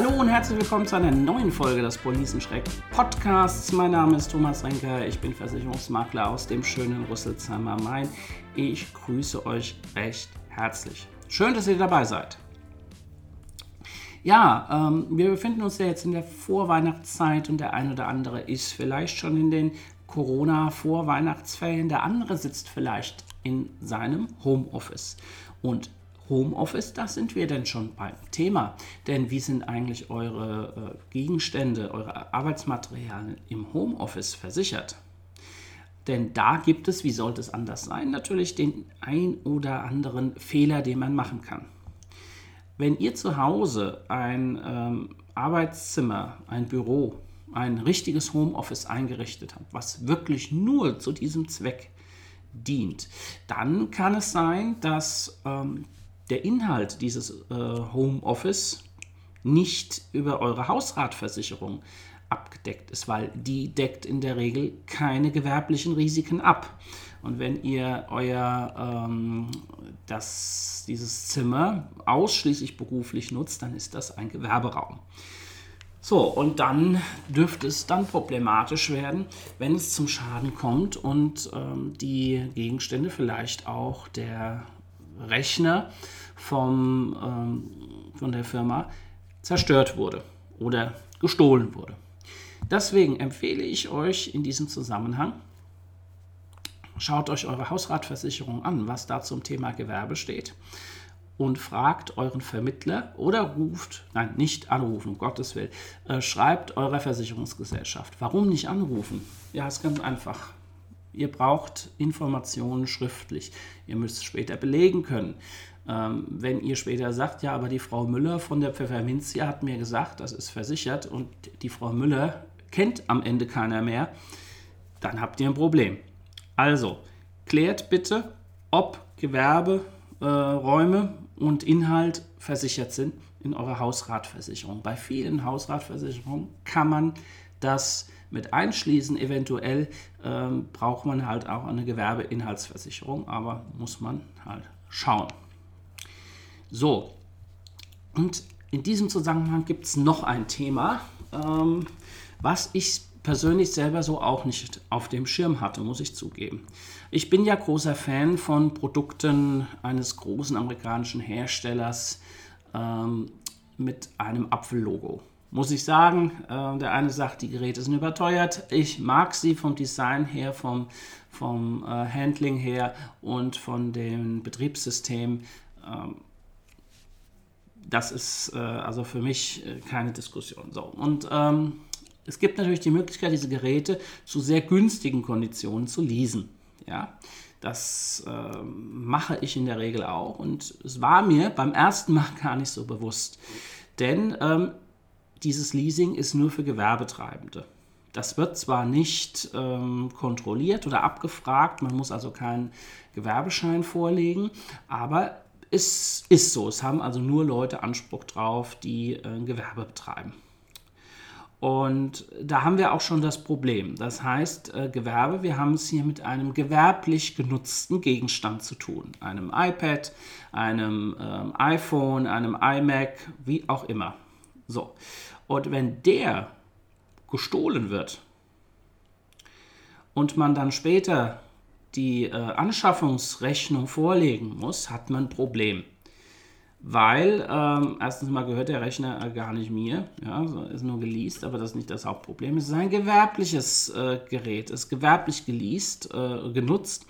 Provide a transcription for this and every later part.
Hallo und herzlich willkommen zu einer neuen Folge des Policenschreck Podcasts. Mein Name ist Thomas Renker, ich bin Versicherungsmakler aus dem schönen Rüsselsheimer Main. Ich grüße euch recht herzlich. Schön, dass ihr dabei seid. Ja, ähm, wir befinden uns ja jetzt in der Vorweihnachtszeit und der ein oder andere ist vielleicht schon in den Corona-Vorweihnachtsferien, der andere sitzt vielleicht in seinem Homeoffice. Und Homeoffice, da sind wir denn schon beim Thema. Denn wie sind eigentlich eure äh, Gegenstände, eure Arbeitsmaterialien im Homeoffice versichert? Denn da gibt es, wie sollte es anders sein, natürlich den ein oder anderen Fehler, den man machen kann. Wenn ihr zu Hause ein ähm, Arbeitszimmer, ein Büro, ein richtiges Homeoffice eingerichtet habt, was wirklich nur zu diesem Zweck dient, dann kann es sein, dass ähm, der Inhalt dieses äh, Homeoffice nicht über eure Hausratversicherung abgedeckt ist, weil die deckt in der Regel keine gewerblichen Risiken ab. Und wenn ihr euer ähm, das, dieses Zimmer ausschließlich beruflich nutzt, dann ist das ein Gewerberaum. So, und dann dürfte es dann problematisch werden, wenn es zum Schaden kommt und ähm, die Gegenstände, vielleicht auch der Rechner vom, ähm, von der Firma zerstört wurde oder gestohlen wurde. Deswegen empfehle ich euch in diesem Zusammenhang, schaut euch eure Hausratversicherung an, was da zum Thema Gewerbe steht und fragt euren Vermittler oder ruft, nein, nicht anrufen, um Gottes Willen, äh, schreibt eurer Versicherungsgesellschaft. Warum nicht anrufen? Ja, ist ganz einfach. Ihr braucht Informationen schriftlich. Ihr müsst es später belegen können. Ähm, wenn ihr später sagt, ja, aber die Frau Müller von der Pfefferminzia hat mir gesagt, das ist versichert und die Frau Müller kennt am Ende keiner mehr, dann habt ihr ein Problem. Also, klärt bitte, ob Gewerberäume äh, und Inhalt versichert sind in eurer Hausratversicherung. Bei vielen Hausratversicherungen kann man das mit einschließen. Eventuell ähm, braucht man halt auch eine Gewerbeinhaltsversicherung, aber muss man halt schauen. So, und in diesem Zusammenhang gibt es noch ein Thema, ähm, was ich persönlich selber so auch nicht auf dem Schirm hatte, muss ich zugeben. Ich bin ja großer Fan von Produkten eines großen amerikanischen Herstellers ähm, mit einem Apfellogo. Muss ich sagen, äh, der eine sagt, die Geräte sind überteuert. Ich mag sie vom Design her, vom, vom äh, Handling her und von dem Betriebssystem. Ähm, das ist äh, also für mich äh, keine Diskussion. So. Und ähm, es gibt natürlich die Möglichkeit, diese Geräte zu sehr günstigen Konditionen zu leasen. Ja, das äh, mache ich in der Regel auch und es war mir beim ersten Mal gar nicht so bewusst. Denn ähm, dieses Leasing ist nur für Gewerbetreibende. Das wird zwar nicht ähm, kontrolliert oder abgefragt, man muss also keinen Gewerbeschein vorlegen, aber es ist so. Es haben also nur Leute Anspruch drauf, die äh, Gewerbe betreiben. Und da haben wir auch schon das Problem. Das heißt, äh, Gewerbe, wir haben es hier mit einem gewerblich genutzten Gegenstand zu tun. Einem iPad, einem ähm, iPhone, einem iMac, wie auch immer. So. Und wenn der gestohlen wird und man dann später die äh, Anschaffungsrechnung vorlegen muss, hat man ein Problem. Weil, ähm, erstens mal gehört der Rechner äh, gar nicht mir, ja, ist nur geleast, aber das ist nicht das Hauptproblem. Es ist ein gewerbliches äh, Gerät, ist gewerblich geleast, äh, genutzt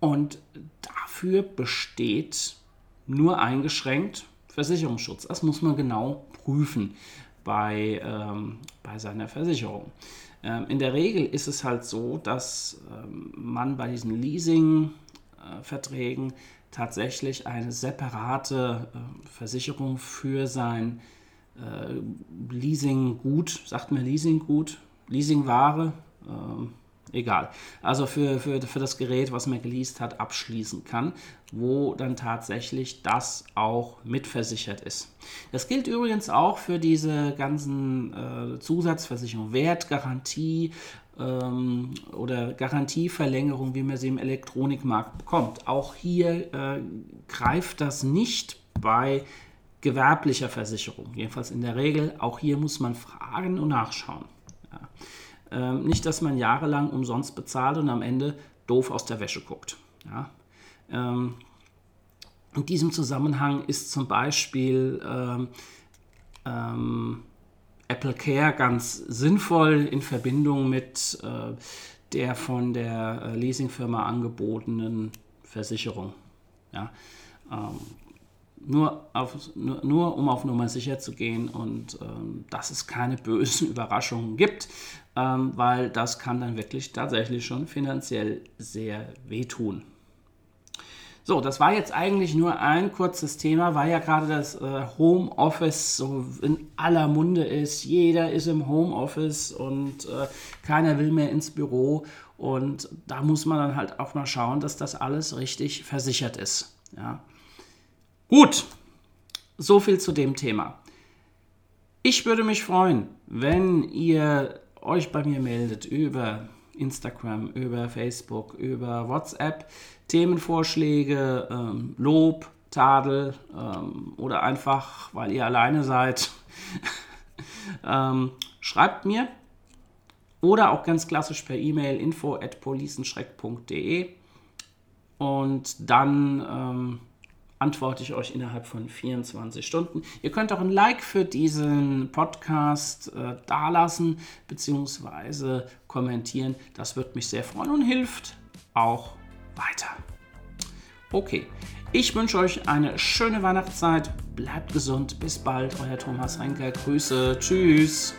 und dafür besteht nur eingeschränkt Versicherungsschutz. Das muss man genau prüfen bei, ähm, bei seiner Versicherung. Ähm, in der Regel ist es halt so, dass ähm, man bei diesen Leasing-Verträgen tatsächlich eine separate äh, Versicherung für sein äh, Leasing-Gut, sagt man Leasing-Gut, Leasing-Ware, ähm, egal. Also für, für, für das Gerät, was man geleast hat, abschließen kann, wo dann tatsächlich das auch mitversichert ist. Das gilt übrigens auch für diese ganzen äh, Zusatzversicherungen, Wertgarantie ähm, oder Garantieverlängerung, wie man sie im Elektronikmarkt bekommt. Auch hier äh, greift das nicht bei gewerblicher Versicherung. Jedenfalls in der Regel. Auch hier muss man fragen und nachschauen. Ähm, nicht, dass man jahrelang umsonst bezahlt und am Ende doof aus der Wäsche guckt. Ja. Ähm, in diesem Zusammenhang ist zum Beispiel ähm, ähm, Apple Care ganz sinnvoll in Verbindung mit äh, der von der äh, Leasingfirma angebotenen Versicherung. Ja, ähm, nur, auf, nur, nur, um auf Nummer sicher zu gehen und ähm, dass es keine bösen Überraschungen gibt, ähm, weil das kann dann wirklich tatsächlich schon finanziell sehr wehtun. So, das war jetzt eigentlich nur ein kurzes Thema, weil ja gerade das äh, Homeoffice so in aller Munde ist. Jeder ist im Homeoffice und äh, keiner will mehr ins Büro. Und da muss man dann halt auch mal schauen, dass das alles richtig versichert ist. Ja. Gut, so viel zu dem Thema. Ich würde mich freuen, wenn ihr euch bei mir meldet über Instagram, über Facebook, über WhatsApp. Themenvorschläge, ähm, Lob, Tadel ähm, oder einfach, weil ihr alleine seid, ähm, schreibt mir oder auch ganz klassisch per E-Mail info at policenschreck.de und dann ähm, antworte ich euch innerhalb von 24 Stunden. Ihr könnt auch ein Like für diesen Podcast äh, dalassen bzw. kommentieren. Das wird mich sehr freuen und hilft auch weiter. Okay, ich wünsche euch eine schöne Weihnachtszeit. Bleibt gesund. Bis bald. Euer Thomas Renker. Grüße. Tschüss.